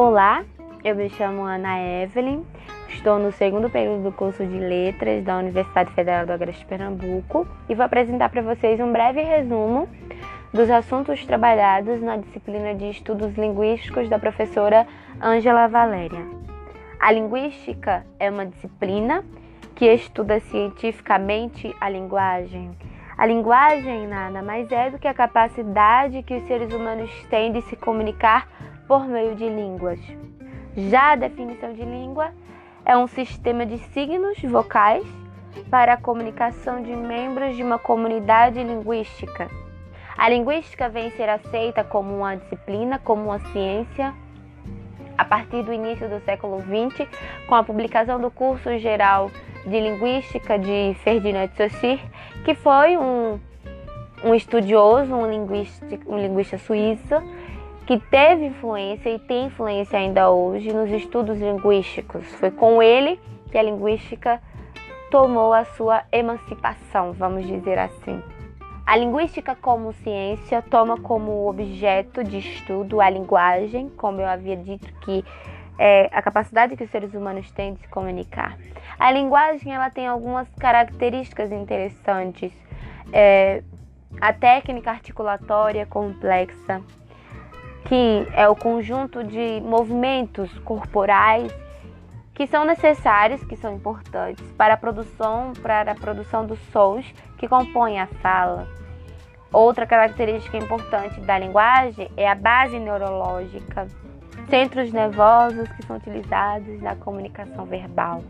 Olá, eu me chamo Ana Evelyn, estou no segundo período do curso de Letras da Universidade Federal do Agreste Pernambuco e vou apresentar para vocês um breve resumo dos assuntos trabalhados na disciplina de Estudos Linguísticos da professora Ângela Valéria. A linguística é uma disciplina que estuda cientificamente a linguagem. A linguagem nada mais é do que a capacidade que os seres humanos têm de se comunicar por meio de línguas. Já a definição de língua é um sistema de signos vocais para a comunicação de membros de uma comunidade linguística. A linguística vem ser aceita como uma disciplina, como uma ciência, a partir do início do século XX, com a publicação do curso geral de linguística de Ferdinand Saussure, que foi um, um estudioso, um um linguista suíço, que teve influência e tem influência ainda hoje nos estudos linguísticos. Foi com ele que a linguística tomou a sua emancipação, vamos dizer assim. A linguística como ciência toma como objeto de estudo a linguagem, como eu havia dito que é a capacidade que os seres humanos têm de se comunicar. A linguagem ela tem algumas características interessantes. É, a técnica articulatória complexa, que é o conjunto de movimentos corporais que são necessários, que são importantes para a produção, para a produção dos sons que compõem a fala. Outra característica importante da linguagem é a base neurológica, centros nervosos que são utilizados na comunicação verbal.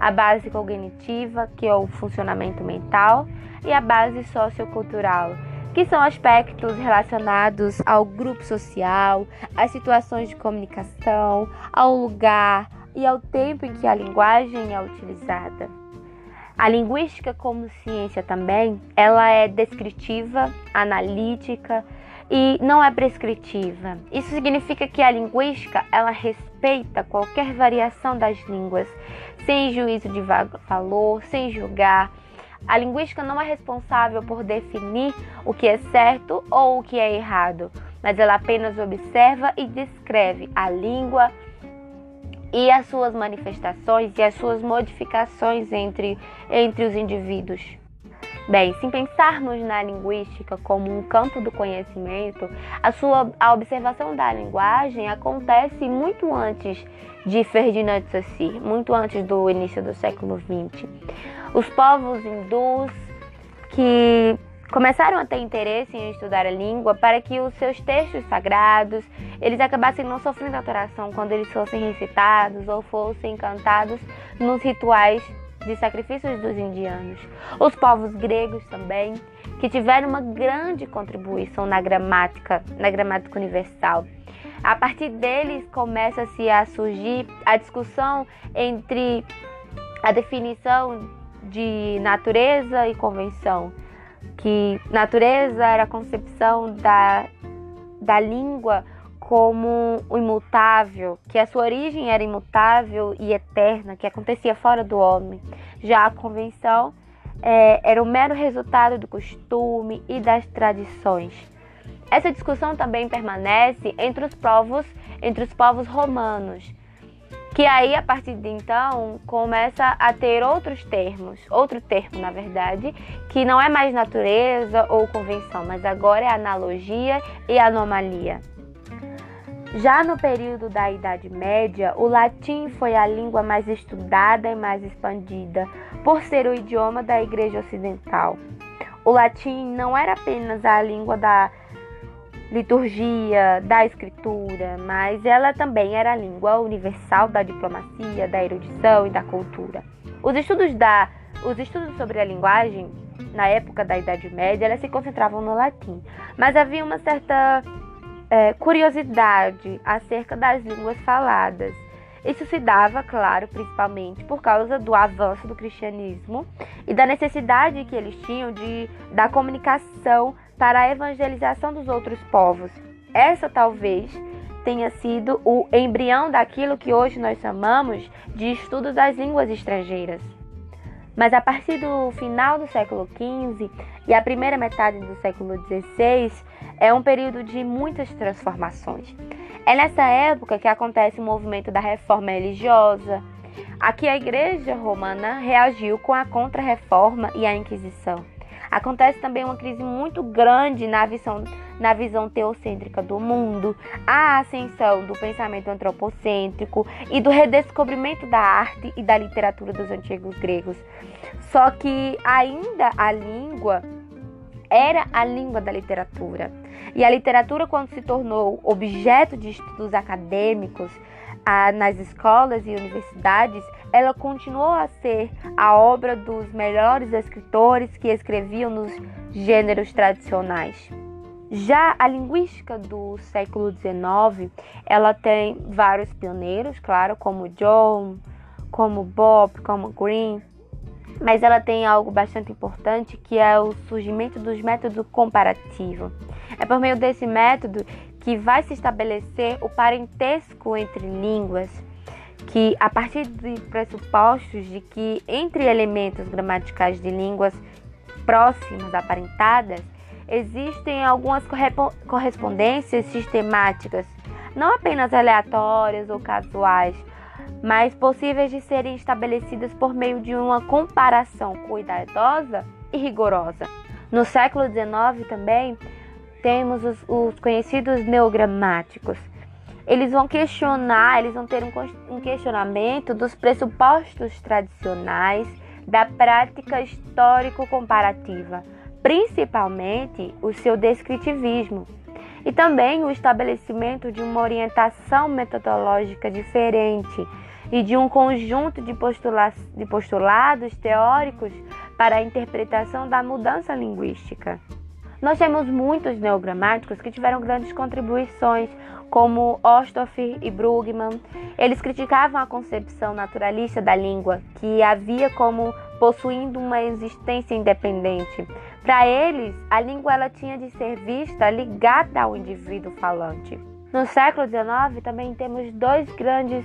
A base cognitiva, que é o funcionamento mental, e a base sociocultural, que são aspectos relacionados ao grupo social, às situações de comunicação, ao lugar e ao tempo em que a linguagem é utilizada. A linguística como ciência também, ela é descritiva, analítica e não é prescritiva. Isso significa que a linguística, ela respeita qualquer variação das línguas, sem juízo de valor, sem julgar, a linguística não é responsável por definir o que é certo ou o que é errado, mas ela apenas observa e descreve a língua e as suas manifestações e as suas modificações entre, entre os indivíduos. Bem, se pensarmos na linguística como um campo do conhecimento, a sua a observação da linguagem acontece muito antes de Ferdinand de Saussure, muito antes do início do século XX. Os povos hindus que começaram a ter interesse em estudar a língua para que os seus textos sagrados eles acabassem não sofrendo alteração quando eles fossem recitados ou fossem cantados nos rituais de sacrifícios dos indianos. Os povos gregos também, que tiveram uma grande contribuição na gramática, na gramática universal. A partir deles começa-se a surgir a discussão entre a definição de natureza e convenção, que natureza era a concepção da, da língua como o imutável, que a sua origem era imutável e eterna, que acontecia fora do homem. Já a convenção é, era o mero resultado do costume e das tradições. Essa discussão também permanece entre os povos, entre os povos romanos, que aí a partir de então começa a ter outros termos, outro termo na verdade, que não é mais natureza ou convenção, mas agora é analogia e anomalia. Já no período da Idade Média, o latim foi a língua mais estudada e mais expandida, por ser o idioma da Igreja Ocidental. O latim não era apenas a língua da liturgia, da escritura, mas ela também era a língua universal da diplomacia, da erudição e da cultura. Os estudos, da, os estudos sobre a linguagem na época da Idade Média elas se concentravam no latim, mas havia uma certa é, curiosidade acerca das línguas faladas. Isso se dava, claro, principalmente por causa do avanço do cristianismo e da necessidade que eles tinham de da comunicação para a evangelização dos outros povos. Essa talvez tenha sido o embrião daquilo que hoje nós chamamos de estudo das línguas estrangeiras. Mas a partir do final do século XV e a primeira metade do século XVI é um período de muitas transformações. É nessa época que acontece o movimento da reforma religiosa. Aqui a Igreja Romana reagiu com a Contra-Reforma e a Inquisição. Acontece também uma crise muito grande na visão, na visão teocêntrica do mundo, a ascensão do pensamento antropocêntrico e do redescobrimento da arte e da literatura dos antigos gregos. Só que ainda a língua era a língua da literatura. E a literatura, quando se tornou objeto de estudos acadêmicos ah, nas escolas e universidades, ela continuou a ser a obra dos melhores escritores que escreviam nos gêneros tradicionais. Já a linguística do século XIX, ela tem vários pioneiros, claro, como John, como Bob, como Green, mas ela tem algo bastante importante que é o surgimento dos métodos comparativos. É por meio desse método que vai se estabelecer o parentesco entre línguas, que a partir de pressupostos de que entre elementos gramaticais de línguas próximas aparentadas existem algumas correspondências sistemáticas, não apenas aleatórias ou casuais, mas possíveis de serem estabelecidas por meio de uma comparação cuidadosa e rigorosa. No século XIX também temos os, os conhecidos neogramáticos. Eles vão questionar, eles vão ter um, um questionamento dos pressupostos tradicionais da prática histórico-comparativa, principalmente o seu descritivismo e também o estabelecimento de uma orientação metodológica diferente e de um conjunto de, postula de postulados teóricos para a interpretação da mudança linguística. Nós temos muitos neogramáticos que tiveram grandes contribuições, como Osthoff e Brugmann. Eles criticavam a concepção naturalista da língua, que havia como possuindo uma existência independente. Para eles, a língua ela tinha de ser vista ligada ao indivíduo falante. No século XIX, também temos dois grandes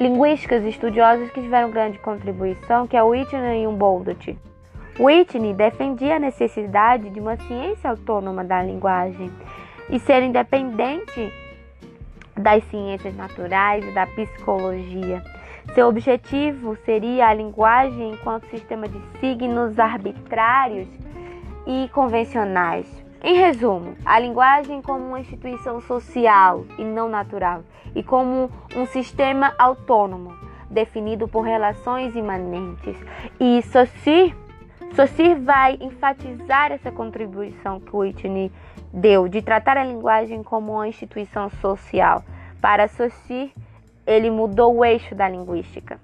linguísticas estudiosos que tiveram grande contribuição, que é Whitney e Humboldt. Whitney defendia a necessidade de uma ciência autônoma da linguagem e ser independente das ciências naturais e da psicologia. Seu objetivo seria a linguagem enquanto sistema de signos arbitrários e convencionais. Em resumo, a linguagem como uma instituição social e não natural, e como um sistema autônomo, definido por relações imanentes. E Saussure, Saussure vai enfatizar essa contribuição que Whitney deu de tratar a linguagem como uma instituição social. Para Saussure, ele mudou o eixo da linguística.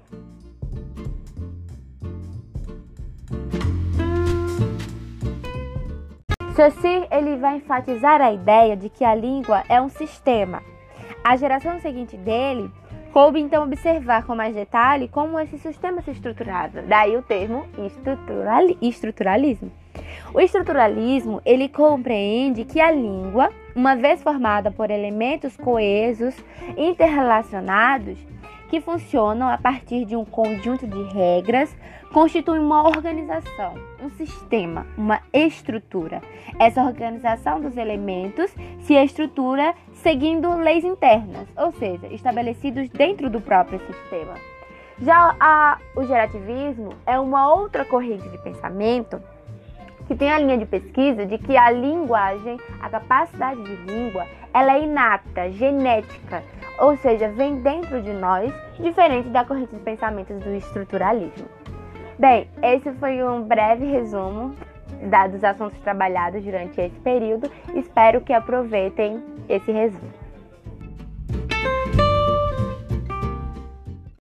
Saussure ele vai enfatizar a ideia de que a língua é um sistema. A geração seguinte dele coube então observar com mais detalhe como esse sistema se estruturava. Daí o termo estruturalismo. O estruturalismo ele compreende que a língua, uma vez formada por elementos coesos, interrelacionados, que funcionam a partir de um conjunto de regras, constitui uma organização, um sistema, uma estrutura. Essa organização dos elementos se estrutura seguindo leis internas, ou seja, estabelecidos dentro do próprio sistema. Já a, o gerativismo é uma outra corrente de pensamento que tem a linha de pesquisa de que a linguagem, a capacidade de língua, ela é inata, genética, ou seja, vem dentro de nós, diferente da corrente de pensamentos do estruturalismo. Bem, esse foi um breve resumo dos assuntos trabalhados durante esse período. Espero que aproveitem esse resumo.